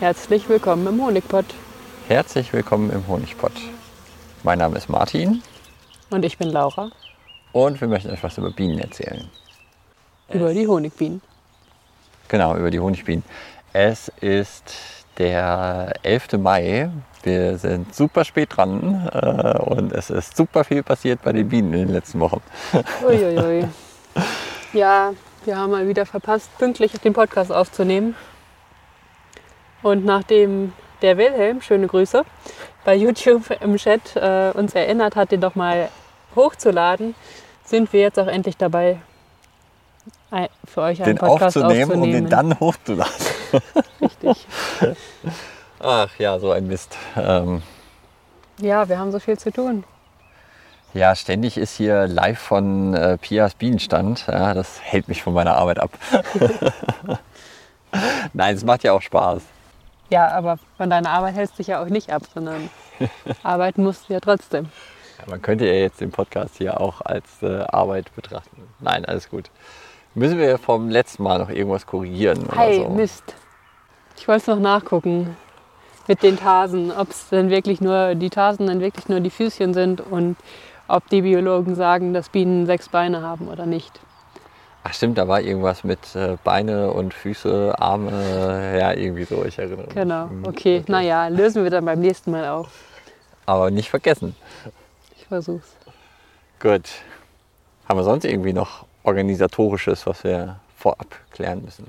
Herzlich willkommen im Honigpott. Herzlich willkommen im Honigpott. Mein Name ist Martin Und ich bin Laura und wir möchten euch was über Bienen erzählen. über die Honigbienen. Genau, über die Honigbienen. Es ist der 11. Mai. Wir sind super spät dran äh, und es ist super viel passiert bei den Bienen in den letzten Wochen. Uiuiui. ja, wir haben mal wieder verpasst, pünktlich den Podcast aufzunehmen. Und nachdem der Wilhelm, schöne Grüße, bei YouTube im Chat äh, uns erinnert hat, den doch mal hochzuladen, sind wir jetzt auch endlich dabei, ein- für euch einen Den Podcast aufzunehmen, aufzunehmen. um den dann hochzuladen. Richtig. Ach ja, so ein Mist. Ähm, Ja, wir haben so viel zu tun. ja, ständig ist hier live von äh, Pias Bienenstand. Ja, das hält mich von meiner Arbeit ab. Nein, es macht ja auch Spaß. Ja, aber von deiner Arbeit hältst dich ja auch nicht ab, sondern arbeiten musst du ja trotzdem. Ja, man könnte ja jetzt den Podcast hier auch als äh, Arbeit betrachten. Nein, alles gut. Müssen wir vom letzten Mal noch irgendwas korrigieren oder Hey, so? Mist. Ich wollte es noch nachgucken mit den Tasen, ob es denn wirklich nur die Tasen dann wirklich nur die Füßchen sind und ob die Biologen sagen, dass Bienen sechs Beine haben oder nicht. Ach stimmt, da war irgendwas mit äh, Beine und Füße, Arme, ja irgendwie so, ich erinnere mich. Genau, Hm, okay. Naja, lösen wir dann beim nächsten Mal auf. Aber nicht vergessen. Ich versuch's. Gut. Haben wir sonst irgendwie noch organisatorisches, was wir vorab klären müssen?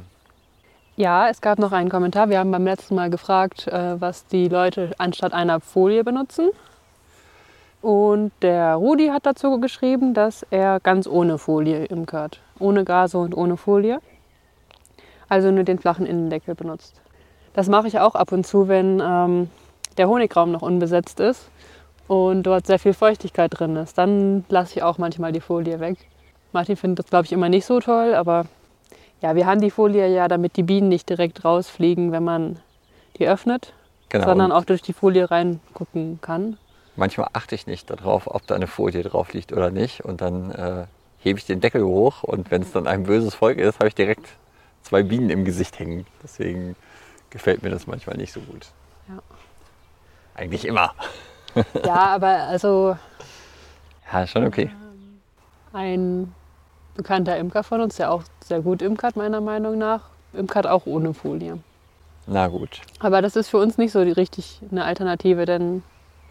Ja, es gab noch einen Kommentar. Wir haben beim letzten Mal gefragt, äh, was die Leute anstatt einer Folie benutzen. Und der Rudi hat dazu geschrieben, dass er ganz ohne Folie imkert. Ohne Gase und ohne Folie. Also nur den flachen Innendeckel benutzt. Das mache ich auch ab und zu, wenn ähm, der Honigraum noch unbesetzt ist und dort sehr viel Feuchtigkeit drin ist. Dann lasse ich auch manchmal die Folie weg. Martin findet das, glaube ich, immer nicht so toll, aber ja, wir haben die Folie ja, damit die Bienen nicht direkt rausfliegen, wenn man die öffnet, Genau. sondern auch durch die Folie reingucken kann. manchmal achte ich nicht darauf, ob da eine Folie drauf liegt oder nicht. Und dann äh, hebe ich den Deckel hoch und wenn es dann ein böses Volk ist, habe ich direkt zwei Bienen im Gesicht hängen. Deswegen gefällt mir das manchmal nicht so gut. Ja. Eigentlich immer. Ja, aber also Ja, schon okay. ein bekannter Imker von uns, der auch sehr gut imkert, meiner Meinung nach, imkert auch ohne Folie. Na gut. Aber das ist für uns nicht so die richtig eine Alternative, denn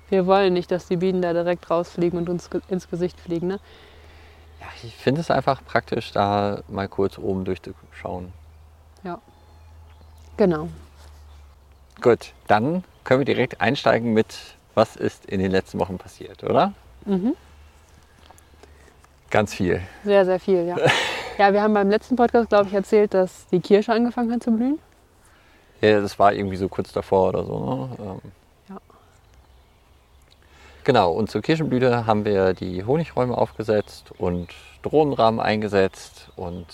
wir wollen nicht, dass die Bienen da direkt rausfliegen und uns ins Gesicht fliegen. Ne? Ja, ich finde es einfach praktisch, da mal kurz oben durchzuschauen. Genau. Gut, dann können wir direkt einsteigen mit, was ist in den letzten Wochen passiert, oder? Mhm. Ganz viel. Sehr, sehr viel, ja. Ja, wir haben beim letzten Podcast, glaube ich, erzählt, dass die Kirsche angefangen hat zu blühen. Ja, das war irgendwie so kurz davor oder so. Ne? Ähm. Genau, und zur Kirschenblüte haben wir die Honigräume aufgesetzt und Drohnenrahmen eingesetzt und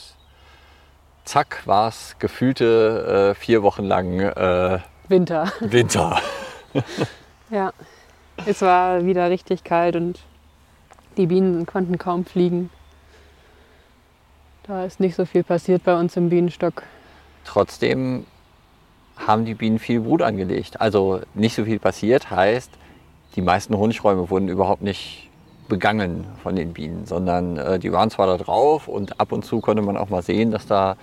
zack war es gefühlte äh, vier Wochen lang äh, Winter. Winter. Ja. Es war wieder richtig kalt und die Bienen konnten kaum fliegen. Da ist nicht so viel passiert bei uns im Bienenstock. Trotzdem haben die Bienen viel Brut angelegt. Also nicht so viel passiert, heißt, die meisten Honigräume wurden überhaupt nicht begangen von den Bienen, sondern äh, die waren zwar da drauf und ab und zu konnte man auch mal sehen, dass da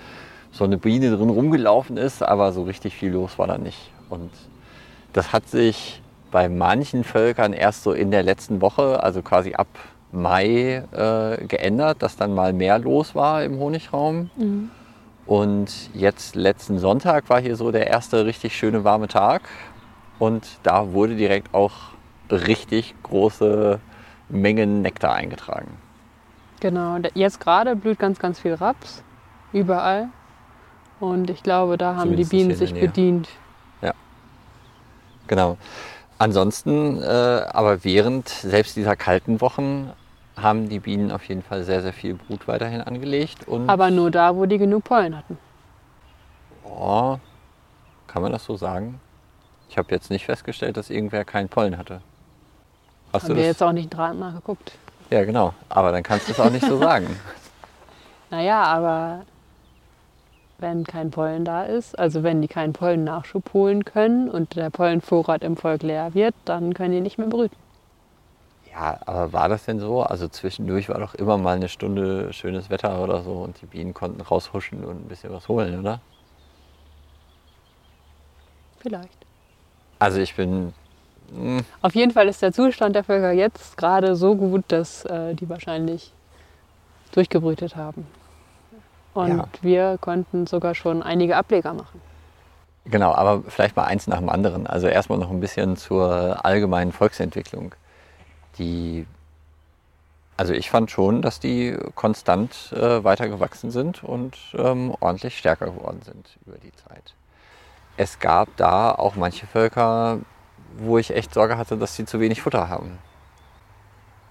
so eine Biene drin rumgelaufen ist, aber so richtig viel los war da nicht. Und das hat sich bei manchen Völkern erst so in der letzten Woche, also quasi ab Mai, äh, geändert, dass dann mal mehr los war im Honigraum. Und jetzt letzten Sonntag war hier so der erste richtig schöne warme Tag. Und da wurde direkt auch richtig große Mengen Nektar eingetragen. Genau. Jetzt gerade blüht ganz, ganz viel Raps. Überall. Und ich glaube, da haben die Zumindest Bienen in der sich bedient. Genau. Ansonsten, äh, aber während selbst dieser kalten Wochen haben die Bienen auf jeden Fall sehr, sehr viel Brut weiterhin angelegt. Und Aber nur da, wo die genug Pollen hatten. oh, kann man das so sagen? Ich habe jetzt nicht festgestellt, dass irgendwer keinen Pollen hatte. Hast Haben du wir jetzt auch nicht dran nachgeguckt. Ja, genau. Aber dann kannst du es auch nicht so sagen. Naja, aber wenn kein Pollen da ist. Also wenn die keinen Pollennachschub holen können und der Pollenvorrat im Volk leer wird, dann können die nicht mehr brüten. Ja, aber war das denn so? Also zwischendurch war doch immer mal eine Stunde schönes Wetter oder so und die Bienen konnten raushuschen und ein bisschen was holen, oder? Vielleicht. Also ich bin. Auf jeden Fall ist der Zustand der Völker jetzt gerade so gut, dass äh, die wahrscheinlich durchgebrütet haben. Und Ja. wir konnten sogar schon einige Ableger machen. genau, aber vielleicht mal eins nach dem anderen. Also erstmal noch ein bisschen zur allgemeinen Volksentwicklung. Die. Also ich fand schon, dass die konstant äh, weiter gewachsen sind und ähm, ordentlich stärker geworden sind über die Zeit. Es gab da auch manche Völker, wo ich echt Sorge hatte, dass sie zu wenig Futter haben.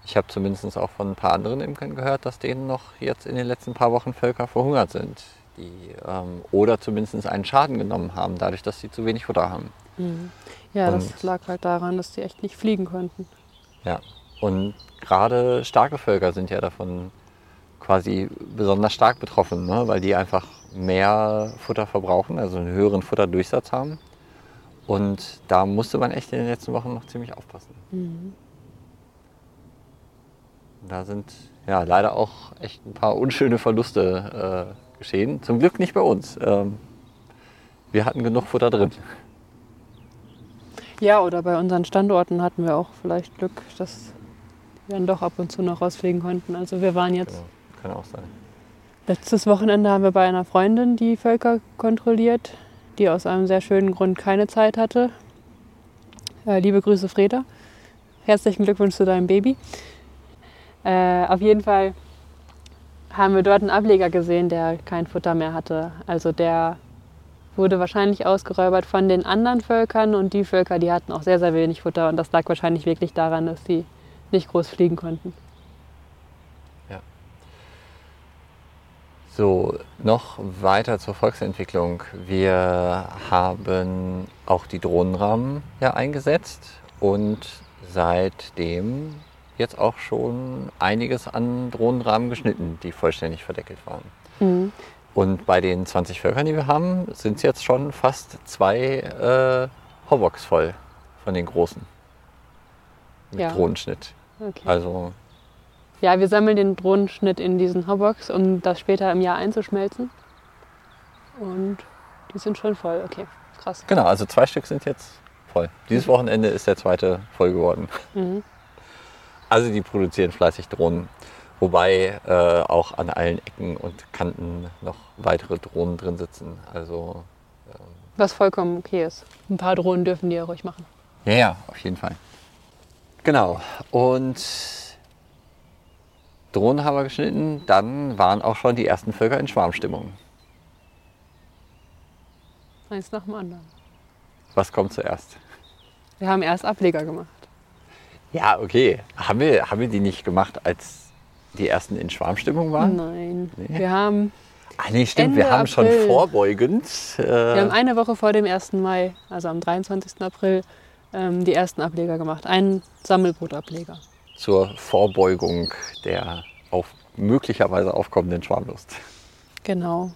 Ich habe zumindest auch von ein paar anderen Imkern gehört, dass denen noch jetzt in den letzten paar Wochen Völker verhungert sind. Die, ähm, oder zumindest einen Schaden genommen haben, dadurch, dass sie zu wenig Futter haben. Ja, Und- das lag halt daran, dass die echt nicht fliegen konnten. Ja. Und gerade starke Völker sind ja davon quasi besonders stark betroffen, ne? weil die einfach mehr Futter verbrauchen, also einen höheren Futterdurchsatz haben. Und da musste man echt in den letzten Wochen noch ziemlich aufpassen. Da sind ja leider auch echt ein paar unschöne Verluste äh, geschehen. Zum Glück nicht bei uns. Ähm, wir hatten genug Futter drin. Ja, oder bei unseren Standorten hatten wir auch vielleicht Glück, dass wir dann doch ab und zu noch rausfliegen konnten. Also wir waren jetzt Genau. Kann auch sein. Letztes Wochenende haben wir bei einer Freundin die Völker kontrolliert, die aus einem sehr schönen Grund keine Zeit hatte. Äh, liebe Grüße, Freda. Herzlichen Glückwunsch zu deinem Baby. Äh, auf jeden Fall haben wir dort einen Ableger gesehen, der kein Futter mehr hatte. Also der wurde wahrscheinlich ausgeräubert von den anderen Völkern und die Völker, die hatten auch sehr, sehr wenig Futter und das lag wahrscheinlich wirklich daran, dass sie nicht groß fliegen konnten. So, noch weiter zur Volksentwicklung. Wir haben auch die Drohnenrahmen ja eingesetzt und seitdem jetzt auch schon einiges an Drohnenrahmen geschnitten, die vollständig verdeckelt waren. Und bei den 20 Völkern, die wir haben, sind es jetzt schon fast zwei äh, Hobbox voll von den großen. Mit Ja. Drohnenschnitt. Okay. Also Ja, wir sammeln den Drohnenschnitt in diesen Hobbox, um das später im Jahr einzuschmelzen. Und die sind schon voll. Okay, krass. Genau, also zwei Stück sind jetzt voll. Dieses Wochenende ist der zweite voll geworden. Mhm. Also die produzieren fleißig Drohnen. Wobei äh, auch an allen Ecken und Kanten noch weitere Drohnen drin sitzen. Also Was vollkommen okay ist. Ein paar Drohnen dürfen die ja ruhig machen. ja, ja, auf jeden Fall. Genau. Und Drohnen haben wir geschnitten. Dann waren auch schon die ersten Völker in Schwarmstimmung. Eins nach dem anderen. Was kommt zuerst? Wir haben erst Ableger gemacht. Ja, okay. Haben wir, haben wir die nicht gemacht, als die ersten in Schwarmstimmung waren? Nein. Nee. Wir haben, Ah, nee, stimmt. Ende wir haben schon April. vorbeugend. Äh, wir haben eine Woche vor dem 1. Mai, also am 23. April, ähm, die ersten Ableger gemacht. Einen Sammelbootableger. zur Vorbeugung der auf, möglicherweise aufkommenden Schwarmlust. Genau.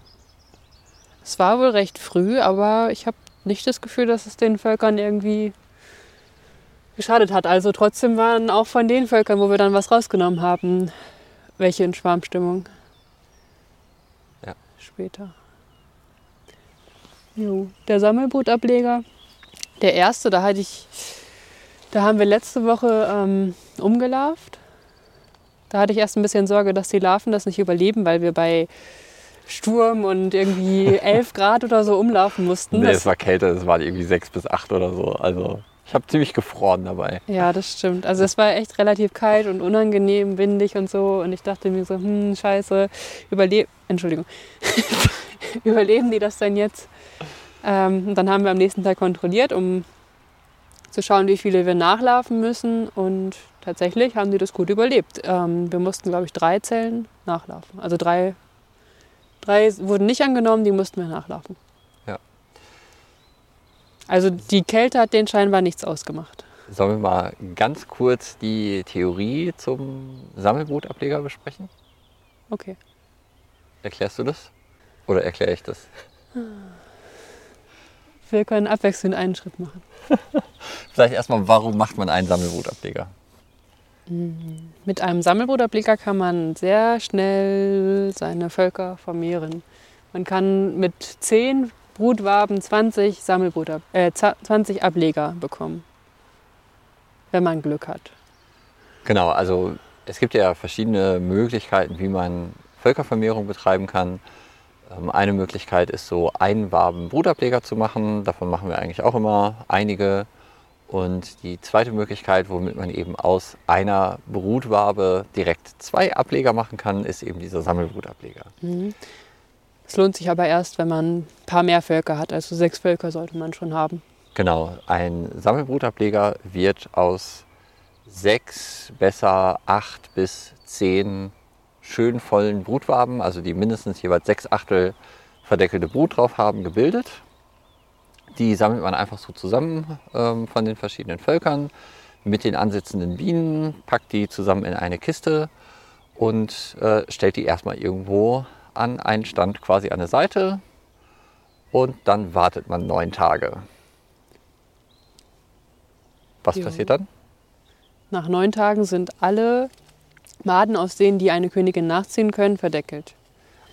Es war wohl recht früh, aber ich habe nicht das Gefühl, dass es den Völkern irgendwie geschadet hat. Also trotzdem waren auch von den Völkern, wo wir dann was rausgenommen haben, welche in Schwarmstimmung. Ja. Später. Jo. Der Sammelbootableger, der erste, da hatte ich, da haben wir letzte Woche ähm, umgelarvt. Da hatte ich erst ein bisschen Sorge, dass die Larven das nicht überleben, weil wir bei Sturm und irgendwie 11 Grad oder so umlaufen mussten. Nee, Das- es war kälter, es waren irgendwie sechs bis acht oder so. Also ich habe ziemlich gefroren dabei. Ja, das stimmt. Also es war echt relativ kalt und unangenehm, windig und so. Und ich dachte mir so, hm, scheiße, überleben, Entschuldigung, überleben die das denn jetzt? Ähm, und dann haben wir am nächsten Tag kontrolliert, um zu schauen, wie viele wir nachlaufen müssen. Und tatsächlich haben die das gut überlebt. Ähm, wir mussten, glaube ich, drei Zellen nachlaufen. Also drei, drei wurden nicht angenommen, die mussten wir nachlaufen. Ja. Also die Kälte hat denen scheinbar nichts ausgemacht. Sollen wir mal ganz kurz die Theorie zum Sammelbootableger besprechen? Okay. Erklärst du das? Oder erkläre ich das? Wir können abwechselnd einen Schritt machen. Vielleicht erstmal, warum macht man einen Sammelbrutableger? Mit einem Sammelbrutableger kann man sehr schnell seine Völker vermehren. Man kann mit 10 Brutwaben 20, Sammelbrutab äh, 20 Ableger bekommen, wenn man Glück hat. Genau, also es gibt ja verschiedene Möglichkeiten, wie man Völkervermehrung betreiben kann. Ähm, Eine Möglichkeit ist so Einwaben Brutableger zu machen. Davon machen wir eigentlich auch immer einige. Und die zweite Möglichkeit, womit man eben aus einer Brutwabe direkt zwei Ableger machen kann, ist eben dieser Sammelbrutableger. Es lohnt sich aber erst, wenn man ein paar mehr Völker hat. Also sechs Völker sollte man schon haben. Genau, ein Sammelbrutableger wird aus sechs, besser acht bis zehn schön vollen Brutwaben, also die mindestens jeweils sechs Achtel verdeckelte Brut drauf haben, gebildet. Die sammelt man einfach so zusammen ähm, von den verschiedenen Völkern mit den ansitzenden Bienen, packt die zusammen in eine Kiste und äh, stellt die erstmal irgendwo an einen Stand quasi an der Seite und dann wartet man neun Tage. Was Jo. passiert dann? Nach neun Tagen sind alle Maden, aus denen die eine Königin nachziehen können, verdeckelt.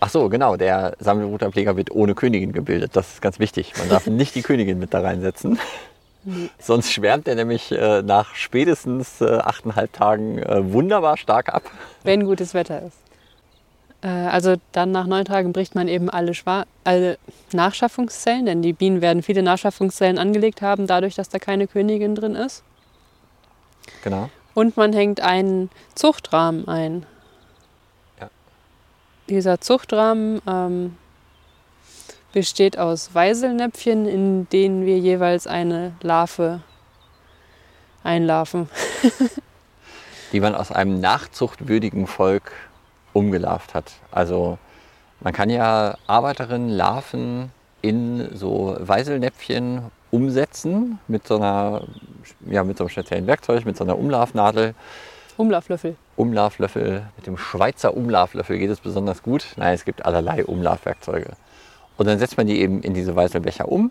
Ach so, genau. Der Sammelbrutableger wird ohne Königin gebildet. Das ist ganz wichtig. Man darf nicht die Königin mit da reinsetzen. Sonst schwärmt er nämlich äh, nach spätestens äh, achteinhalb Tagen äh, wunderbar stark ab. Wenn gutes Wetter ist. Äh, also dann nach neun Tagen bricht man eben alle, Schwa alle Nachschaffungszellen, denn die Bienen werden viele Nachschaffungszellen angelegt haben, dadurch, dass da keine Königin drin ist. Genau. Und man hängt einen Zuchtrahmen ein. Dieser Zuchtrahmen ähm, besteht aus Weiselnäpfchen, in denen wir jeweils eine Larve einlarven. Die man aus einem nachzuchtwürdigen Volk umgelarvt hat. Also man kann ja Arbeiterinnen, Larven in so Weiselnäpfchen umsetzen mit so einer, ja, mit so einem speziellen Werkzeug, mit so einer Umlaufnadel. Umlauflöffel. Umlauflöffel, mit dem Schweizer Umlauflöffel geht es besonders gut. Nein, es gibt allerlei Umlaufwerkzeuge. Und dann setzt man die eben in diese Weißelbecher um,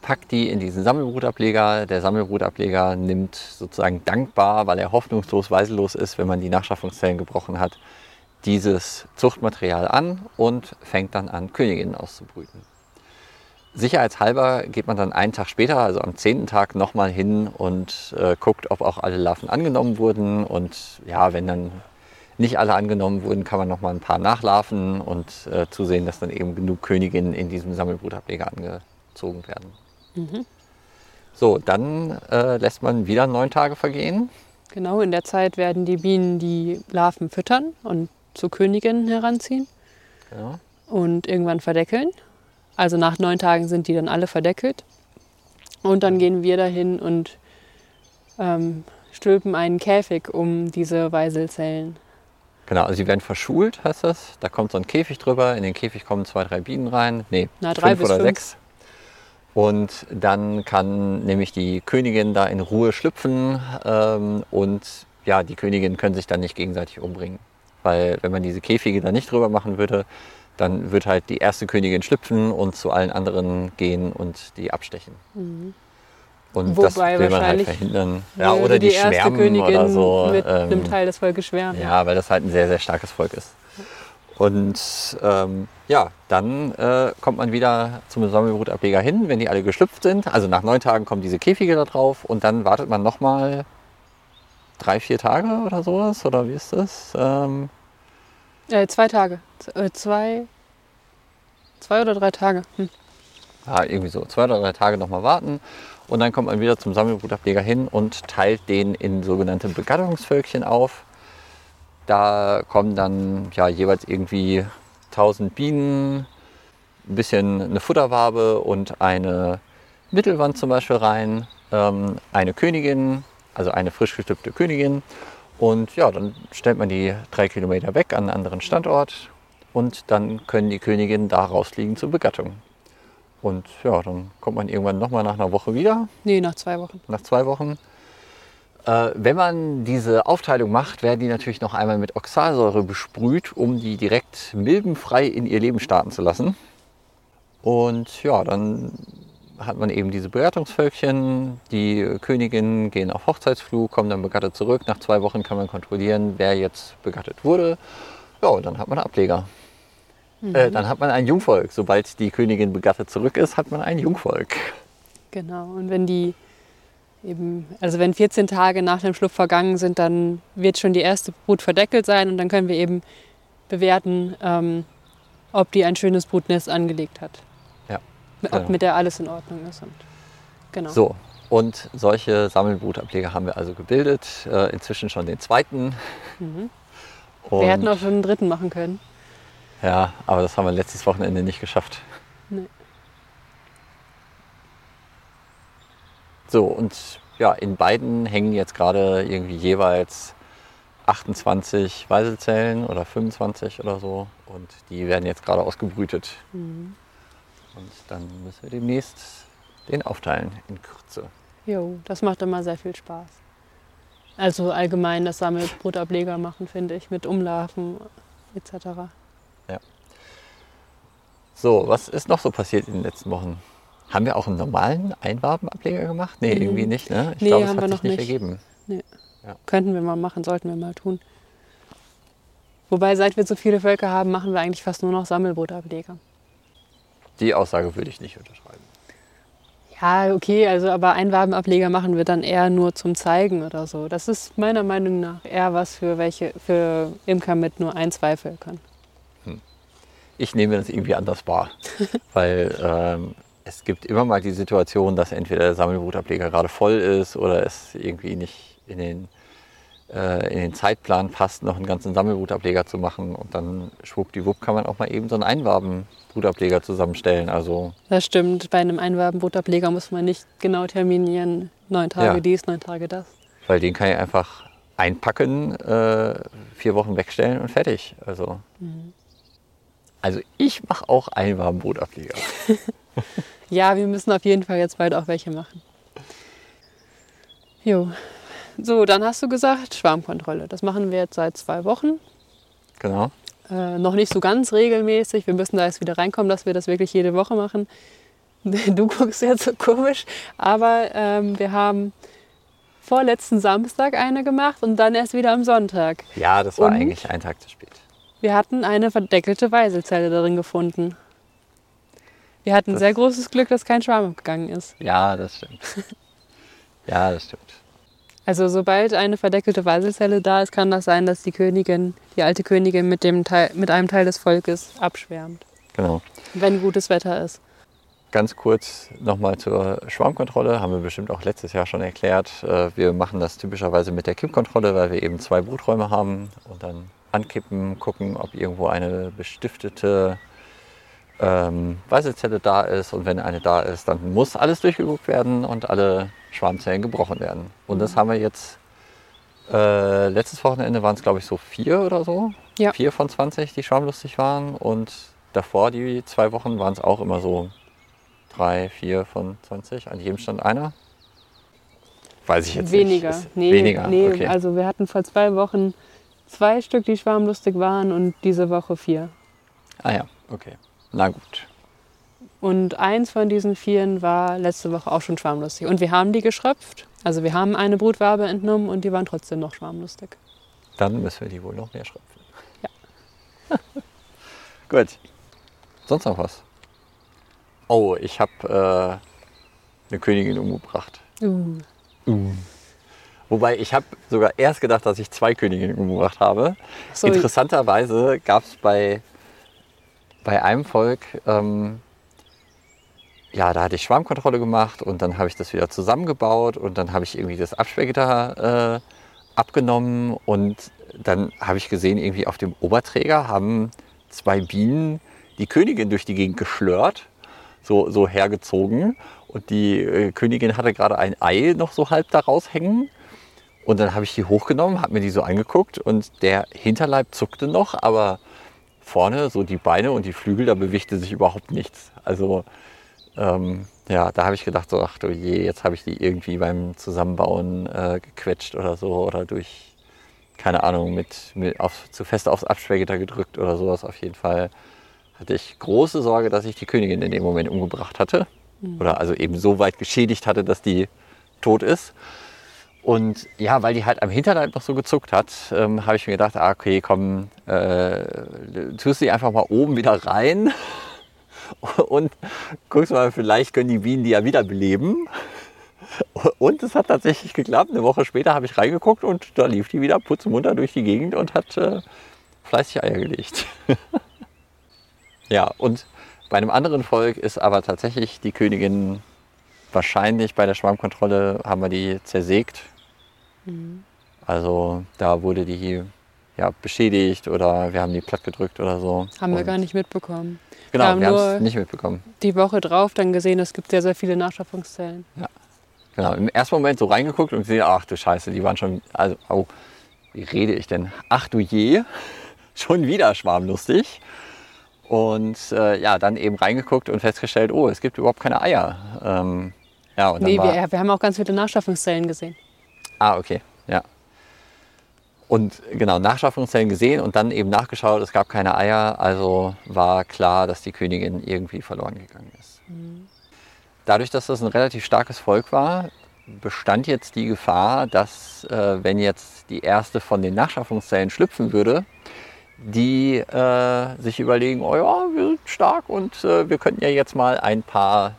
packt die in diesen Sammelbrutableger. Der Sammelbrutableger nimmt sozusagen dankbar, weil er hoffnungslos weisellos ist, wenn man die Nachschaffungszellen gebrochen hat, dieses Zuchtmaterial an und fängt dann an, Königinnen auszubrüten. Sicherheitshalber geht man dann einen Tag später, also am zehnten Tag, nochmal hin und äh, guckt, ob auch alle Larven angenommen wurden. Und ja, wenn dann nicht alle angenommen wurden, kann man nochmal ein paar nachlarven und äh, zusehen, dass dann eben genug Königinnen in diesem Sammelbrutableger angezogen werden. So, dann äh, lässt man wieder neun Tage vergehen. Genau, in der Zeit werden die Bienen die Larven füttern und zu Königinnen heranziehen Genau. und irgendwann verdeckeln. Also nach neun Tagen sind die dann alle verdeckelt. Und dann gehen wir dahin und ähm, stülpen einen Käfig um diese Weiselzellen. Genau, also sie werden verschult, heißt das. Da kommt so ein Käfig drüber. In den Käfig kommen zwei, drei Bienen rein. Nee, Na, drei fünf bis oder fünf. sechs. Und dann kann nämlich die Königin da in Ruhe schlüpfen ähm, und ja, die Königinnen können sich dann nicht gegenseitig umbringen. Weil wenn man diese Käfige da nicht drüber machen würde, dann wird halt die erste Königin schlüpfen und zu allen anderen gehen und die abstechen. Und das Mhm. Wobei will man halt verhindern. Ja, oder die, erste schwärmen Königin oder so. mit ähm, einem Teil des Volkes schwärmen. ja, weil das halt ein sehr, sehr starkes Volk ist. Und ähm, ja, dann äh, kommt man wieder zum Sammelbrutableger hin, wenn die alle geschlüpft sind. Also nach neun Tagen kommen diese Käfige da drauf und dann wartet man nochmal drei, vier Tage oder sowas. Oder wie ist das? Ähm, Äh, zwei Tage. Z äh, zwei, zwei oder drei Tage. Hm. ja, irgendwie so zwei oder drei Tage nochmal warten. Und dann kommt man wieder zum Sammelbrutableger hin und teilt den in sogenannte Begattungsvölkchen auf. Da kommen dann ja jeweils irgendwie 1000 Bienen, ein bisschen eine Futterwabe und eine Mittelwand zum Beispiel rein, ähm, eine Königin, also eine frisch gestüpfte Königin. Und ja, dann stellt man die drei Kilometer weg an einen anderen Standort und dann können die Königinnen da rausfliegen zur Begattung. Und ja, dann kommt man irgendwann nochmal nach einer Woche wieder, Nee, nach zwei Wochen. nach zwei Wochen. Äh, wenn man diese Aufteilung macht, werden die natürlich noch einmal mit Oxalsäure besprüht, um die direkt milbenfrei in ihr Leben starten zu lassen. Und ja, dann hat man eben diese Begattungsvölkchen. Die Königinnen gehen auf Hochzeitsflug, kommen dann begattet zurück. Nach zwei Wochen kann man kontrollieren, wer jetzt begattet wurde. Ja, und dann hat man Ableger. Mhm. Äh, dann hat man ein Jungvolk. Sobald die Königin begattet zurück ist, hat man ein Jungvolk. Genau. Und wenn die eben, also wenn 14 Tage nach dem Schlupf vergangen sind, dann wird schon die erste Brut verdeckelt sein und dann können wir eben bewerten, ähm, ob die ein schönes Brutnest angelegt hat. Ja. Ob genau. mit der alles in Ordnung ist. Und, genau. So, und solche Sammelbrutableger haben wir also gebildet. Äh, inzwischen schon den zweiten. Mhm. wir hätten auch schon einen dritten machen können. Ja, aber das haben wir letztes Wochenende nicht geschafft. Nee. So, und ja, in beiden hängen jetzt gerade irgendwie jeweils 28 Weiselzellen oder 25 oder so. Und die werden jetzt gerade ausgebrütet. Mhm. Und dann müssen wir demnächst den aufteilen in Kürze. Jo, das macht immer sehr viel Spaß. Also allgemein das Sammelbrutableger machen, finde ich, mit Umlaufen etc. Ja. So, was ist noch so passiert in den letzten Wochen? Haben wir auch einen normalen Einwabenableger gemacht? Nee, mhm. irgendwie nicht. Ne? Ich nee, glaube, es hat sich nicht ergeben. Nee. Ja. Könnten wir mal machen, sollten wir mal tun. Wobei, seit wir so viele Völker haben, machen wir eigentlich fast nur noch Sammelbootableger. Die Aussage würde ich nicht unterschreiben. Ja, okay, also aber Einwabenableger machen wir dann eher nur zum Zeigen oder so. Das ist meiner Meinung nach eher was für welche für Imker mit nur ein, zwei Völkern. Hm. Ich nehme das irgendwie anders wahr, weil ähm, es gibt immer mal die Situation, dass entweder der Sammelbrutableger gerade voll ist oder es irgendwie nicht in den, in den Zeitplan passt, noch einen ganzen Sammelbrutableger zu machen. Und dann schwuppdiwupp kann man auch mal eben so einen Einwabenbrutableger zusammenstellen. Also das stimmt. Bei einem Einwabenbrutableger muss man nicht genau terminieren, neun Tage ja. dies, neun Tage das. Weil den kann ich einfach einpacken, äh, vier Wochen wegstellen und fertig. Also, mhm. also ich mache auch Einwabenbrutableger. Ja, wir müssen auf jeden Fall jetzt bald auch welche machen. Jo. So, dann hast du gesagt, Schwarmkontrolle. Das machen wir jetzt seit zwei Wochen. Genau. Äh, noch nicht so ganz regelmäßig. Wir müssen da jetzt wieder reinkommen, dass wir das wirklich jede Woche machen. Du guckst jetzt so komisch, aber ähm, wir haben vorletzten Samstag eine gemacht und dann erst wieder am Sonntag. Ja, das war und eigentlich ein Tag zu spät. Wir hatten eine verdeckelte Weiselzelle darin gefunden. Wir hatten das sehr großes Glück, dass kein Schwarm abgegangen ist. Ja, das stimmt. ja, das stimmt. Also sobald eine verdeckelte Weiselzelle da ist, kann das sein, dass die Königin, die alte Königin mit, dem Teil, mit einem Teil des Volkes abschwärmt. Genau. Wenn gutes Wetter ist. Ganz kurz nochmal zur Schwarmkontrolle, haben wir bestimmt auch letztes Jahr schon erklärt. Äh, wir machen das typischerweise mit der Kippkontrolle, weil wir eben zwei Bruträume haben und dann ankippen, gucken, ob irgendwo eine bestiftete ähm, Weißezelle da ist und wenn eine da ist, dann muss alles durchgeguckt werden und alle Schwarmzellen gebrochen werden. Und das mhm. haben wir jetzt, äh, letztes Wochenende waren es glaube ich so vier oder so. Ja. Vier von 20, die schwarmlustig waren und davor die zwei Wochen waren es auch immer so drei, vier von 20. An jedem stand einer. Weiß ich jetzt weniger. nicht. Nee, weniger. Nee, okay. also wir hatten vor zwei Wochen zwei Stück, die schwarmlustig waren und diese Woche vier. Ah ja, okay. Na gut. Und eins von diesen vieren war letzte Woche auch schon schwarmlustig. Und wir haben die geschröpft. Also wir haben eine Brutwabe entnommen und die waren trotzdem noch schwarmlustig. Dann müssen wir die wohl noch mehr schröpfen. Ja. gut. Sonst noch was? Oh, ich habe äh, eine Königin umgebracht. Uh. Uh. Wobei ich habe sogar erst gedacht, dass ich zwei Königinnen umgebracht habe. So. Interessanterweise gab es bei bei einem Volk, ähm, ja, da hatte ich Schwarmkontrolle gemacht und dann habe ich das wieder zusammengebaut und dann habe ich irgendwie das Absperrgitter äh, abgenommen und dann habe ich gesehen, irgendwie auf dem Oberträger haben zwei Bienen die Königin durch die Gegend geschlört, so, so hergezogen. Und die äh, Königin hatte gerade ein Ei noch so halb da raushängen. Und dann habe ich die hochgenommen, habe mir die so angeguckt und der Hinterleib zuckte noch, aber vorne, so die Beine und die Flügel, da bewegte sich überhaupt nichts. Also ähm, ja, da habe ich gedacht, so, ach du je, jetzt habe ich die irgendwie beim Zusammenbauen äh, gequetscht oder so oder durch, keine Ahnung, mit, mit auf, zu fest aufs Absperrgitter gedrückt oder sowas. Auf jeden Fall hatte ich große Sorge, dass ich die Königin in dem Moment umgebracht hatte. Oder also eben so weit geschädigt hatte, dass die tot ist. Und ja, weil die halt am Hinterleib noch so gezuckt hat, ähm, habe ich mir gedacht, ah, okay, komm, äh, tust sie einfach mal oben wieder rein und guckst mal, vielleicht können die Bienen die ja wiederbeleben. Und es hat tatsächlich geklappt. Eine Woche später habe ich reingeguckt und da lief die wieder putzmunter durch die Gegend und hat äh, fleißig Eier gelegt. ja, und bei einem anderen Volk ist aber tatsächlich die Königin wahrscheinlich bei der Schwarmkontrolle haben wir die zersägt. Also da wurde die ja, beschädigt oder wir haben die platt gedrückt oder so. Haben wir Und- gar nicht mitbekommen. Genau, haben wir haben es nicht mitbekommen. Die Woche drauf dann gesehen, es gibt sehr, sehr viele Nachschaffungszellen. Genau, im ersten Moment so reingeguckt und gesehen, ach du Scheiße, die waren schon, also, au, wie rede ich denn? Ach du je, schon wieder schwarmlustig. Und äh, ja, dann eben reingeguckt und festgestellt, oh, es gibt überhaupt keine Eier. Ähm, ja, und dann Nee, war, wir, wir haben auch ganz viele Nachschaffungszellen gesehen. Ah, okay, ja. Und genau, Nachschaffungszellen gesehen und dann eben nachgeschaut, es gab keine Eier, also war klar, dass die Königin irgendwie verloren gegangen ist. Dadurch, dass das ein relativ starkes Volk war, bestand jetzt die Gefahr, dass äh, wenn jetzt die erste von den Nachschaffungszellen schlüpfen würde, die äh, sich überlegen, oh ja, wir sind stark und äh, wir könnten ja jetzt mal ein paar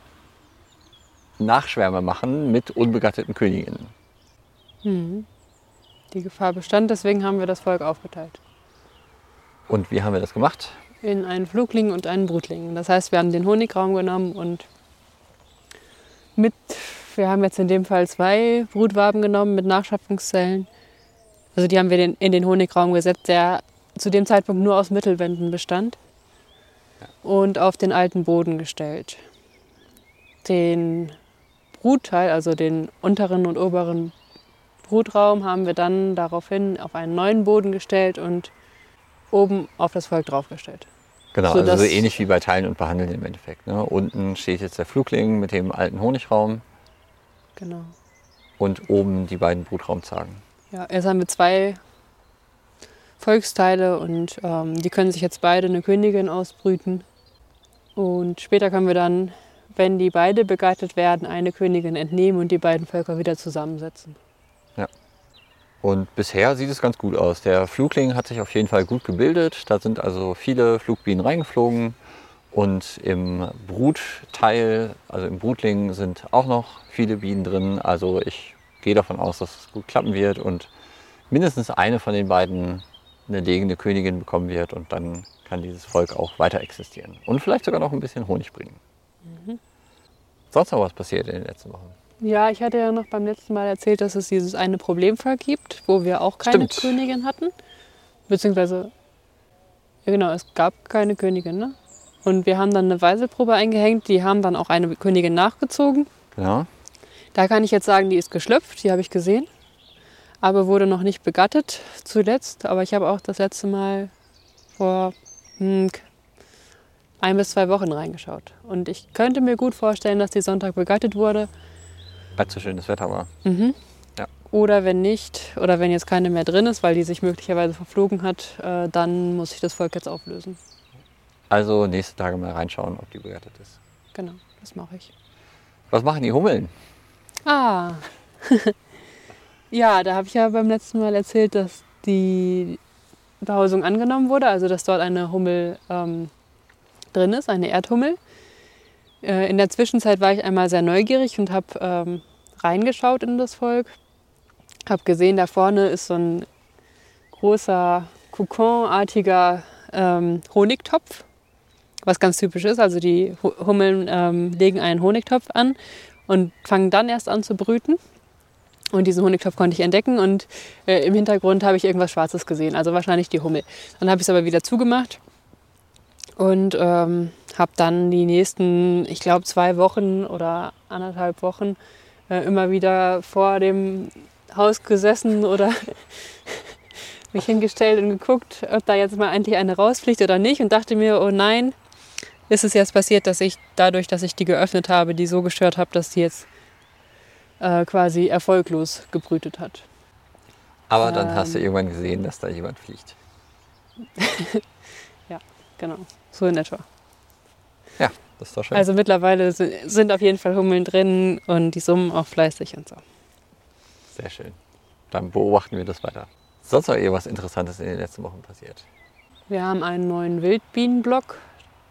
Nachschwärme machen mit unbegatteten Königinnen. Die Gefahr bestand, deswegen haben wir das Volk aufgeteilt. Und wie haben wir das gemacht? In einen Flugling und einen Brutling. Das heißt, wir haben den Honigraum genommen und mit, wir haben jetzt in dem Fall zwei Brutwaben genommen mit Nachschöpfungszellen. Also die haben wir in den Honigraum gesetzt, der zu dem Zeitpunkt nur aus Mittelwänden bestand. Und auf den alten Boden gestellt. Den Brutteil, also den unteren und oberen Brutraum, haben wir dann daraufhin auf einen neuen Boden gestellt und oben auf das Volk draufgestellt. Genau, So, also so ähnlich wie bei Teilen und Behandeln im Endeffekt. Ne? Unten steht jetzt der Flugling mit dem alten Honigraum Genau. und oben die beiden Brutraumzagen. Ja, jetzt haben wir zwei Volksteile und ähm, die können sich jetzt beide eine Königin ausbrüten. Und später können wir dann, wenn die beide begleitet werden, eine Königin entnehmen und die beiden Völker wieder zusammensetzen. Und bisher sieht es ganz gut aus. Der Flugling hat sich auf jeden Fall gut gebildet. Da sind also viele Flugbienen reingeflogen. Und im Brutteil, also im Brutling, sind auch noch viele Bienen drin. Also ich gehe davon aus, dass es gut klappen wird und mindestens eine von den beiden eine legende Königin bekommen wird. Und dann kann dieses Volk auch weiter existieren. Und vielleicht sogar noch ein bisschen Honig bringen. Sonst noch was passiert in den letzten Wochen? Ja, ich hatte ja noch beim letzten Mal erzählt, dass es dieses eine Problemfall gibt, wo wir auch keine Stimmt. Königin hatten. Beziehungsweise, ja genau, es gab keine Königin. Ne? Und wir haben dann eine Weiselprobe eingehängt, die haben dann auch eine Königin nachgezogen. Genau. Da kann ich jetzt sagen, die ist geschlüpft, die habe ich gesehen, aber wurde noch nicht begattet zuletzt. Aber ich habe auch das letzte Mal vor hm, ein bis zwei Wochen reingeschaut. Und ich könnte mir gut vorstellen, dass die Sonntag begattet wurde. Als so schönes Wetter war. Oder wenn nicht, oder wenn jetzt keine mehr drin ist, weil die sich möglicherweise verflogen hat, äh, dann muss ich das Volk jetzt auflösen. Also nächste Tage mal reinschauen, ob die begattet ist. Genau, das mache ich. Was machen die Hummeln? Ah. ja, da habe ich ja beim letzten Mal erzählt, dass die Behausung angenommen wurde, also dass dort eine Hummel ähm, drin ist, eine Erdhummel. Äh, in der Zwischenzeit war ich einmal sehr neugierig und habe ähm, reingeschaut in das Volk. Habe gesehen, da vorne ist so ein großer Kokonartiger ähm, Honigtopf, was ganz typisch ist. Also die Hu- Hummeln ähm, legen einen Honigtopf an und fangen dann erst an zu brüten. Und diesen Honigtopf konnte ich entdecken und äh, im Hintergrund habe ich irgendwas Schwarzes gesehen, also wahrscheinlich die Hummel. Dann habe ich es aber wieder zugemacht und ähm, habe dann die nächsten, ich glaube, zwei Wochen oder anderthalb Wochen äh, immer wieder vor dem Haus gesessen oder mich hingestellt und geguckt, ob da jetzt mal endlich eine rausfliegt oder nicht und dachte mir, oh nein, ist es jetzt passiert, dass ich dadurch, dass ich die geöffnet habe, die so gestört habe, dass die jetzt äh, quasi erfolglos gebrütet hat. Aber dann hast du Ähm. irgendwann gesehen, dass da jemand fliegt. Genau, so in etwa. Ja, das ist doch schön. Also mittlerweile si- sind auf jeden Fall Hummeln drin und die summen auch fleißig und so. Sehr schön. Dann beobachten wir das weiter. Sonst noch irgendwas Interessantes in den letzten Wochen passiert? Wir haben einen neuen Wildbienenblock,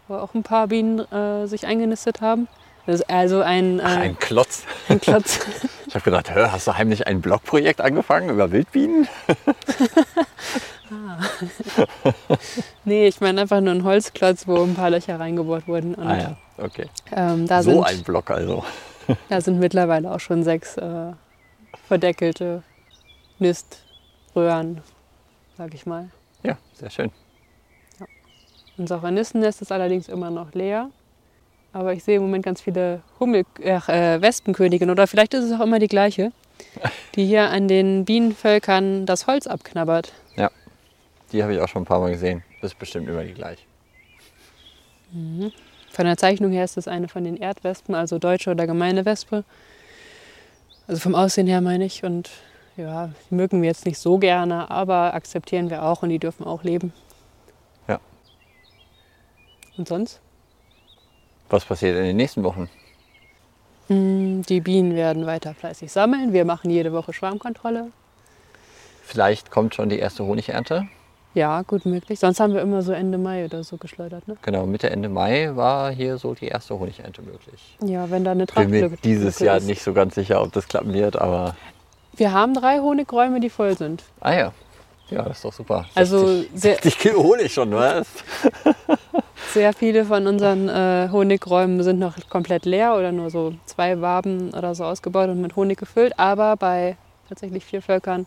wo auch ein paar Bienen äh, sich eingenistet haben. Das ist also ein, äh, Ach, ein Klotz. ein Klotz. Ich habe gedacht, hör, hast du heimlich ein Blogprojekt angefangen über Wildbienen? nee, ich meine einfach nur ein Holzklotz, wo ein paar Löcher reingebohrt wurden. Ah ja, okay. ähm, so sind, ein Blog also. da sind mittlerweile auch schon sechs äh, verdeckelte Niströhren, sag ich mal. Ja, sehr schön. Unser Hornissennest ist allerdings immer noch leer. Aber ich sehe im Moment ganz viele Hummel äh, Wespenköniginnen oder vielleicht ist es auch immer die gleiche, die hier an den Bienenvölkern das Holz abknabbert. Die habe ich auch schon ein paar Mal gesehen. Das ist bestimmt immer die gleich. Von der Zeichnung her ist es eine von den Erdwespen, also deutsche oder gemeine Wespe. Also vom Aussehen her meine ich. Und ja, die mögen wir jetzt nicht so gerne, aber akzeptieren wir auch und die dürfen auch leben. Ja. Und sonst? Was passiert in den nächsten Wochen? Mm, Die Bienen werden weiter fleißig sammeln. Wir machen jede Woche Schwarmkontrolle. Vielleicht kommt schon die erste Honigernte. Ja, gut möglich. Sonst haben wir immer so Ende Mai oder so geschleudert. Ne? Genau, Mitte, Ende Mai war hier so die erste Honigernte möglich. Ja, wenn da eine Bin mir dieses Jahr ist. nicht so ganz sicher, ob das klappen wird, aber Wir haben drei Honigräume, die voll sind. ah ja. Ja, das ist doch super. Also 60, sehr, 60 Kilo Honig schon, was? sehr viele von unseren äh, Honigräumen sind noch komplett leer oder nur so zwei Waben oder so ausgebaut und mit Honig gefüllt. Aber bei tatsächlich vier Völkern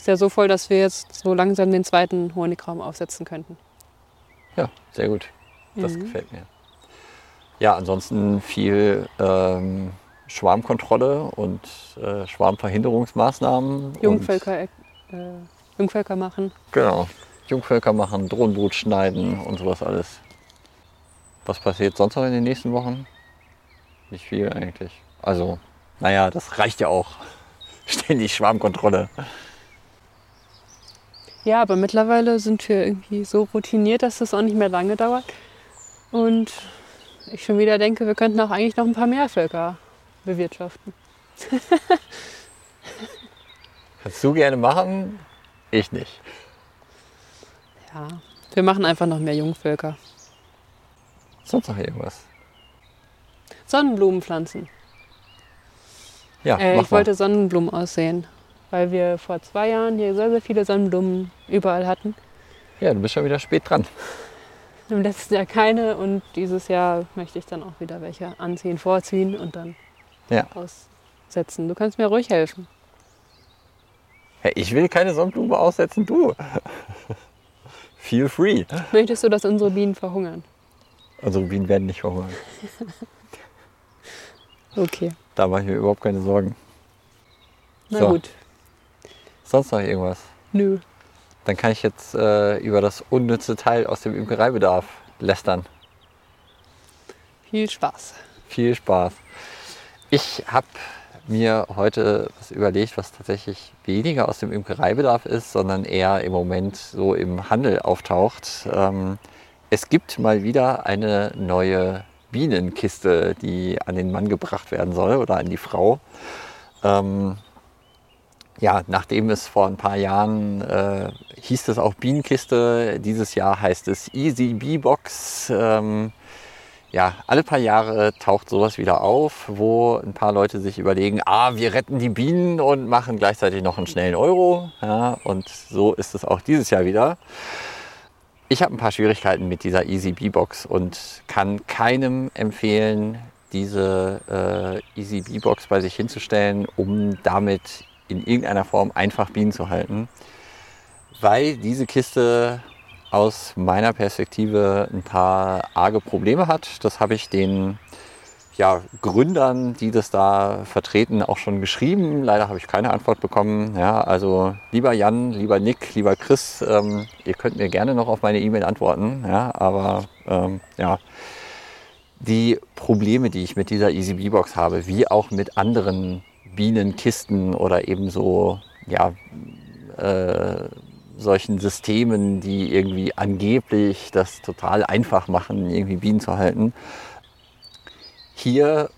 ist ja so voll, dass wir jetzt so langsam den zweiten Honigraum aufsetzen könnten. Ja, sehr gut. Das Mhm. gefällt mir. Ja, ansonsten viel ähm, Schwarmkontrolle und äh, Schwarmverhinderungsmaßnahmen. Und, Jungvölker, äh, Jungvölker machen. genau. Jungvölker machen, Drohnenbrut schneiden und sowas alles. Was passiert sonst noch in den nächsten Wochen? Nicht viel eigentlich. Also, naja, das reicht ja auch. Ständig Schwarmkontrolle. Ja, aber mittlerweile sind wir irgendwie so routiniert, dass das auch nicht mehr lange dauert. Und ich schon wieder denke, wir könnten auch eigentlich noch ein paar mehr Völker bewirtschaften. Kannst du gerne machen, ich nicht. Ja, wir machen einfach noch mehr Jungvölker. Sonst noch irgendwas? Sonnenblumen pflanzen. Ja, Äh, ich wollte Sonnenblumen aussehen, weil wir vor zwei Jahren hier sehr, sehr viele Sonnenblumen überall hatten. Ja, du bist schon wieder spät dran. Im letzten Jahr keine und dieses Jahr möchte ich dann auch wieder welche anziehen, vorziehen und dann Ja. aussetzen. Du kannst mir ruhig helfen. Hey, ich will keine Sonnenblume aussetzen, du. Feel free. Möchtest du, dass unsere Bienen verhungern? Also Bienen werden nicht verhungern. Okay, Da mache ich mir überhaupt keine Sorgen. na So. gut. Sonst noch irgendwas? Nö. Dann kann ich jetzt äh, über das unnütze Teil aus dem Imkereibedarf lästern. Viel Spaß. Viel Spaß. Ich habe mir heute was überlegt, was tatsächlich weniger aus dem Imkereibedarf ist, sondern eher im Moment so im Handel auftaucht. Ähm, es gibt mal wieder eine neue Bienenkiste, die an den Mann gebracht werden soll oder an die Frau. Ähm, ja, nachdem es vor ein paar Jahren äh, hieß es auch Bienenkiste, dieses Jahr heißt es Easy Bee Box. Ähm, ja, alle paar Jahre taucht sowas wieder auf, wo ein paar Leute sich überlegen, ah, wir retten die Bienen und machen gleichzeitig noch einen schnellen Euro. Ja, und so ist es auch dieses Jahr wieder. Ich habe ein paar Schwierigkeiten mit dieser Easy Bee Box und kann keinem empfehlen, diese äh, Easy Bee Box bei sich hinzustellen, um damit in irgendeiner Form einfach Bienen zu halten. Weil diese Kiste aus meiner Perspektive ein paar arge Probleme hat. Das habe ich den ja, Gründern, die das da vertreten, auch schon geschrieben. Leider habe ich keine Antwort bekommen. Ja, also lieber Jan, lieber Nick, lieber Chris, ähm, ihr könnt mir gerne noch auf meine E-Mail antworten. Ja, aber ähm, ja, die Probleme, die ich mit dieser Easy Bee Box habe, wie auch mit anderen Bienenkisten oder ebenso ja, äh, solchen Systemen, die irgendwie angeblich das total einfach machen, irgendwie Bienen zu halten. Hier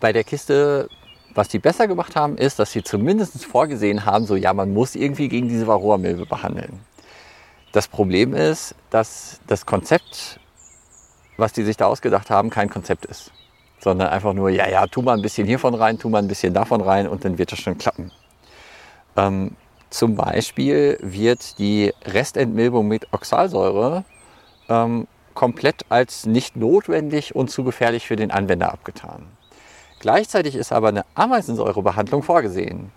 bei der Kiste, was die besser gemacht haben, ist, dass sie zumindest vorgesehen haben, so ja, man muss irgendwie gegen diese Varroa-Milbe behandeln. Das Problem ist, dass das Konzept, was die sich da ausgedacht haben, kein Konzept ist. Sondern einfach nur, ja, ja, tu mal ein bisschen hiervon rein, tu mal ein bisschen davon rein und dann wird das schon klappen. Ähm, zum Beispiel wird die Restentmilbung mit Oxalsäure ähm, komplett als nicht notwendig und zu gefährlich für den Anwender abgetan. Gleichzeitig ist aber eine Ameisensäurebehandlung vorgesehen.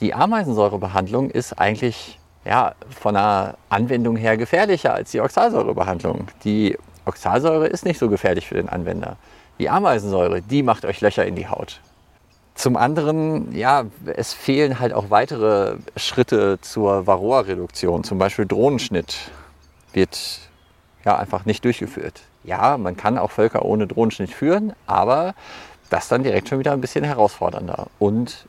Die Ameisensäurebehandlung ist eigentlich ja, von der Anwendung her gefährlicher als die Oxalsäurebehandlung. Die Oxalsäure ist nicht so gefährlich für den Anwender. Die Ameisensäure, die macht euch Löcher in die Haut. Zum anderen, ja, es fehlen halt auch weitere Schritte zur Varroa-Reduktion. Zum Beispiel Drohnenschnitt wird ja einfach nicht durchgeführt. Ja, man kann auch Völker ohne Drohnenschnitt führen, aber das dann direkt schon wieder ein bisschen herausfordernder. Und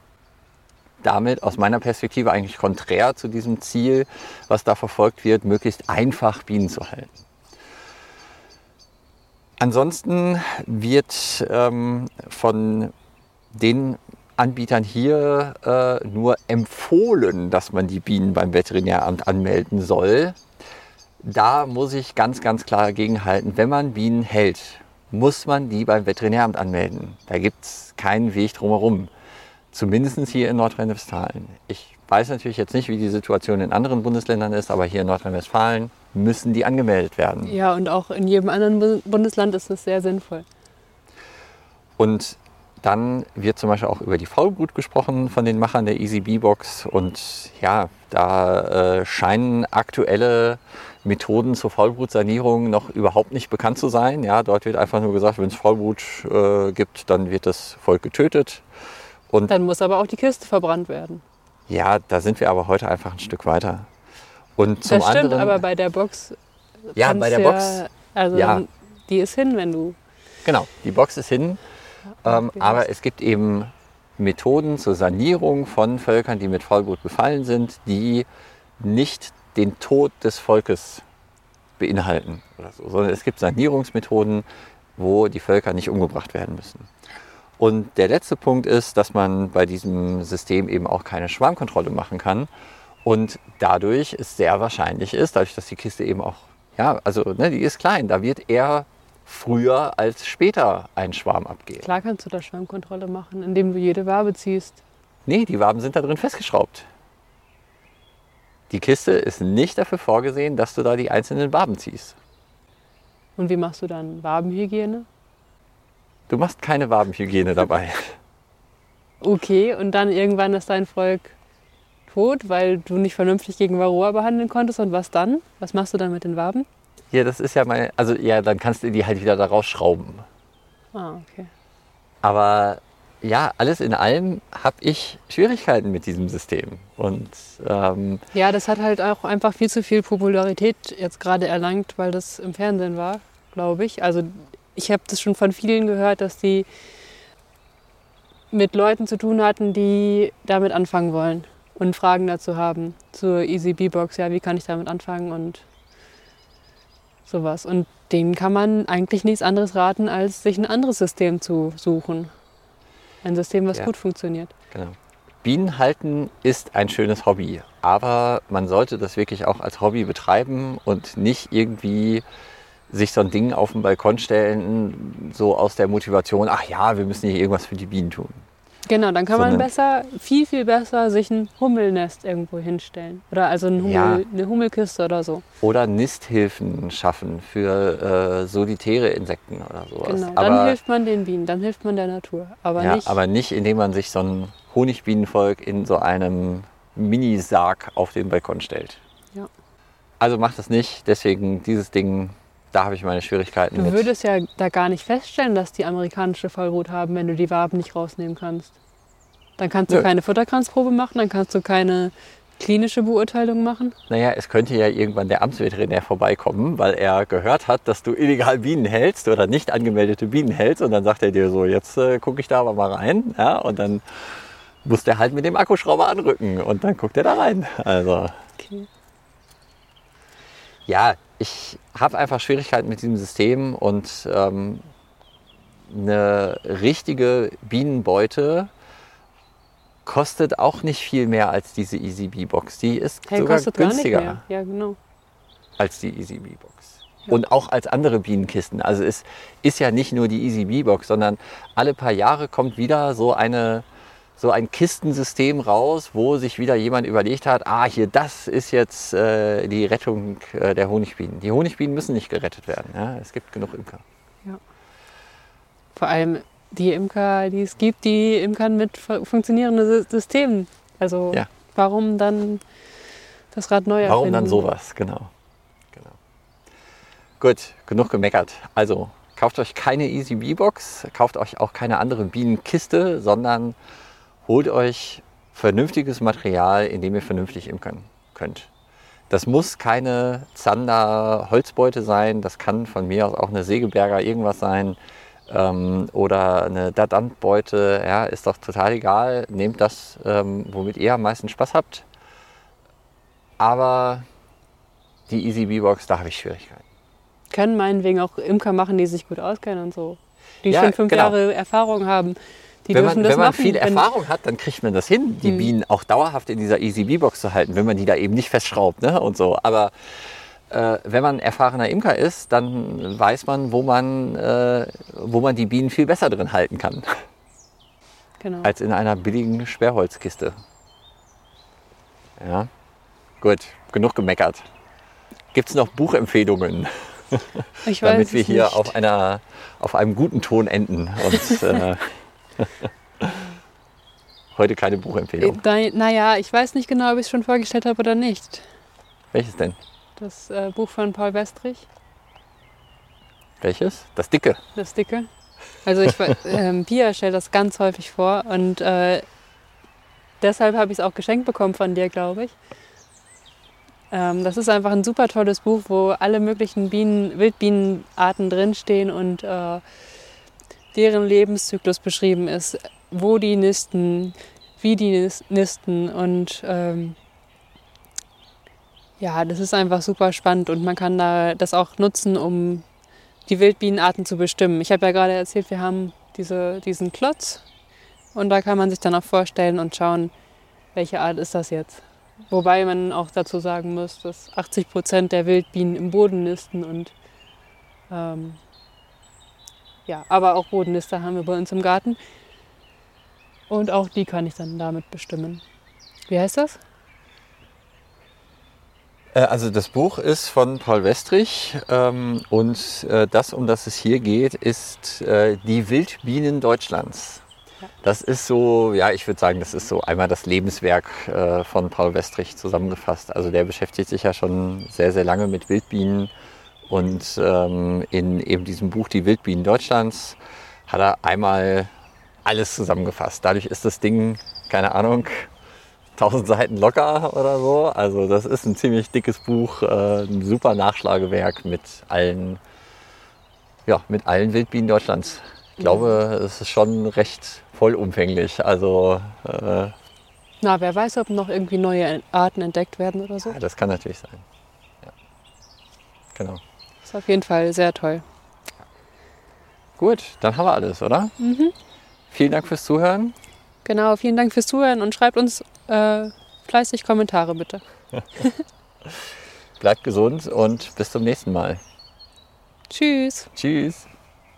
damit aus meiner Perspektive eigentlich konträr zu diesem Ziel, was da verfolgt wird, möglichst einfach Bienen zu halten. Ansonsten wird ähm, von den Anbietern hier äh, nur empfohlen, dass man die Bienen beim Veterinäramt anmelden soll. Da muss ich ganz, ganz klar dagegenhalten, wenn man Bienen hält, muss man die beim Veterinäramt anmelden. Da gibt es keinen Weg drumherum. Zumindest hier in Nordrhein-Westfalen. Ich weiß natürlich jetzt nicht, wie die Situation in anderen Bundesländern ist, aber hier in Nordrhein-Westfalen müssen die angemeldet werden. Ja, und auch in jedem anderen Bundesland ist das sehr sinnvoll. Und dann wird zum Beispiel auch über die Faulbrut gesprochen von den Machern der Easy Bee-Box. Und ja, da äh, scheinen aktuelle Methoden zur Faulbrutsanierung noch überhaupt nicht bekannt zu sein. Ja, dort wird einfach nur gesagt, wenn es Faulbrut äh, gibt, dann wird das Volk getötet. Und Dann muss aber auch die Kiste verbrannt werden. Ja, da sind wir aber heute einfach ein Stück weiter. Und zum das stimmt, anderen, aber bei der Box. Ja, bei der ja, Box. Also ja. die ist hin, wenn du. Genau, die Box ist hin. Ähm, aber es gibt eben Methoden zur Sanierung von Völkern, die mit Vollblut befallen sind, die nicht den Tod des Volkes beinhalten oder so, sondern es gibt Sanierungsmethoden, wo die Völker nicht umgebracht werden müssen. Und der letzte Punkt ist, dass man bei diesem System eben auch keine Schwarmkontrolle machen kann. Und dadurch es sehr wahrscheinlich ist, dadurch, dass die Kiste eben auch, ja, also ne, die ist klein, da wird eher früher als später ein Schwarm abgehen. Klar kannst du da Schwarmkontrolle machen, indem du jede Wabe ziehst. Nee, die Waben sind da drin festgeschraubt. Die Kiste ist nicht dafür vorgesehen, dass du da die einzelnen Waben ziehst. Und wie machst du dann Wabenhygiene? Du machst keine Wabenhygiene dabei. Okay, und dann irgendwann ist dein Volk tot, weil du nicht vernünftig gegen Varroa behandeln konntest. Und was dann? Was machst du dann mit den Waben? Ja, das ist ja meine. Also, ja, dann kannst du die halt wieder da rausschrauben. Ah, okay. Aber ja, alles in allem habe ich Schwierigkeiten mit diesem System. Und ähm, ja, das hat halt auch einfach viel zu viel Popularität jetzt gerade erlangt, weil das im Fernsehen war, glaube ich. Also ich habe das schon von vielen gehört, dass die mit Leuten zu tun hatten, die damit anfangen wollen und Fragen dazu haben zur Easy B-Box. Ja, wie kann ich damit anfangen und sowas. Und denen kann man eigentlich nichts anderes raten, als sich ein anderes System zu suchen. Ein System, was ja. gut funktioniert. Genau. Bienen halten ist ein schönes Hobby, aber man sollte das wirklich auch als Hobby betreiben und nicht irgendwie sich so ein Ding auf den Balkon stellen, so aus der Motivation, ach ja, wir müssen hier irgendwas für die Bienen tun. Genau, dann kann man besser, viel, viel besser sich ein Hummelnest irgendwo hinstellen. Oder also ein Hummel, ja. eine Hummelkiste oder so. Oder Nisthilfen schaffen für äh, solitäre Insekten oder sowas. Genau, dann aber, hilft man den Bienen, dann hilft man der Natur. Aber ja, nicht, aber nicht, indem man sich so ein Honigbienenvolk in so einem Minisarg auf den Balkon stellt. Ja. Also macht das nicht, deswegen dieses Ding da habe ich meine Schwierigkeiten du mit. Du würdest ja da gar nicht feststellen, dass die amerikanische Vollbrut haben, wenn du die Waben nicht rausnehmen kannst. Dann kannst du Nö. keine Futterkranzprobe machen, dann kannst du keine klinische Beurteilung machen? Naja, es könnte ja irgendwann der Amtsveterinär vorbeikommen, weil er gehört hat, dass du illegal Bienen hältst oder nicht angemeldete Bienen hältst. Und dann sagt er dir so, jetzt äh, gucke ich da aber mal rein. Ja, und dann muss der halt mit dem Akkuschrauber anrücken und dann guckt er da rein. Also. Okay. Ja, ich habe einfach Schwierigkeiten mit diesem System und ähm, eine richtige Bienenbeute kostet auch nicht viel mehr als diese Easy Bee Box. Die ist Hey, sogar günstiger. Ja, genau. als die Easy Bee Box. Und auch als andere Bienenkisten. Also es ist ja nicht nur die Easy Bee Box, sondern alle paar Jahre kommt wieder so eine so ein Kistensystem raus, wo sich wieder jemand überlegt hat, ah, hier, das ist jetzt äh, die Rettung äh, der Honigbienen. Die Honigbienen müssen nicht gerettet werden. Ja? Es gibt genug Imker. Vor allem die Imker, die es gibt, die imkern mit fu- funktionierenden Sy- Systemen. Also Ja. warum dann das Rad neu Warum erfinden? dann sowas? Genau. genau. Gut, genug gemeckert. Also kauft euch keine Easy Bee Box, kauft euch auch keine andere Bienenkiste, sondern holt euch vernünftiges Material, in dem ihr vernünftig imkern könnt. Das muss keine Zander Holzbeute sein, das kann von mir aus auch eine Segeberger irgendwas sein ähm, oder eine Dadant-Beute, ja, ist doch total egal. Nehmt das, ähm, womit ihr am meisten Spaß habt. Aber die Easy Bee Box, da habe ich Schwierigkeiten. Können meinetwegen auch Imker machen, die sich gut auskennen und so. Die Ja, schon fünf genau. Jahre Erfahrung haben. Die wenn man, wenn man viel Erfahrung hat, dann kriegt man das hin, die Hm. Bienen auch dauerhaft in dieser Easy Bee Box zu halten, wenn man die da eben nicht festschraubt ne? und so. Aber äh, wenn man erfahrener Imker ist, dann weiß man, wo man, äh, wo man die Bienen viel besser drin halten kann, Genau. als in einer billigen Sperrholzkiste. Ja, gut, genug gemeckert. Gibt es noch Buchempfehlungen? Ich weiß damit wir hier nicht. auf, einer, auf einem guten Ton enden. Und äh, heute keine Buchempfehlung. Nein, naja, ich weiß nicht genau, ob ich es schon vorgestellt habe oder nicht. Welches denn? Das äh, Buch von Paul Westrich, Welches? Das dicke. das dicke. Also ich, ähm, Pia stellt das ganz häufig vor und äh, deshalb habe ich es auch geschenkt bekommen von dir, glaube ich. Ähm, das ist einfach ein super tolles Buch, wo alle möglichen Bienen, Wildbienenarten drinstehen und äh, deren Lebenszyklus beschrieben ist, wo die nisten, wie die nis- nisten und ähm, ja, das ist einfach super spannend und man kann da das auch nutzen, um die Wildbienenarten zu bestimmen. Ich habe ja gerade erzählt, wir haben diese, diesen Klotz und da kann man sich dann auch vorstellen und schauen, welche Art ist das jetzt. Wobei man auch dazu sagen muss, dass 80 Prozent der Wildbienen im Boden nisten und ähm, ja, aber auch Bodennister haben wir bei uns im Garten. Und auch die kann ich dann damit bestimmen. Wie heißt das? Äh, Also das Buch ist von Paul Westrich ähm, und äh, das, um das es hier geht, ist äh, Die Wildbienen Deutschlands. Das ist so, ja, ich würde sagen, das ist so einmal das Lebenswerk äh, von Paul Westrich zusammengefasst. Also der beschäftigt sich ja schon sehr, sehr lange mit Wildbienen und ähm, in eben diesem Buch Die Wildbienen Deutschlands hat er einmal alles zusammengefasst. Dadurch ist das Ding, keine Ahnung, 1000 Seiten locker oder so. Also das ist ein ziemlich dickes Buch, äh, ein super Nachschlagewerk mit allen, ja, mit allen Wildbienen Deutschlands. Ich glaube, es ist schon recht vollumfänglich. Also äh, Na, wer weiß, ob noch irgendwie neue Arten entdeckt werden oder so. ja, das kann natürlich sein. Ja. Genau. Ist auf jeden Fall sehr toll. Gut, dann haben wir alles, oder? Vielen Dank fürs Zuhören. Genau, vielen Dank fürs Zuhören und schreibt uns äh, fleißig Kommentare bitte. Bleibt gesund und bis zum nächsten Mal. Tschüss. Tschüss.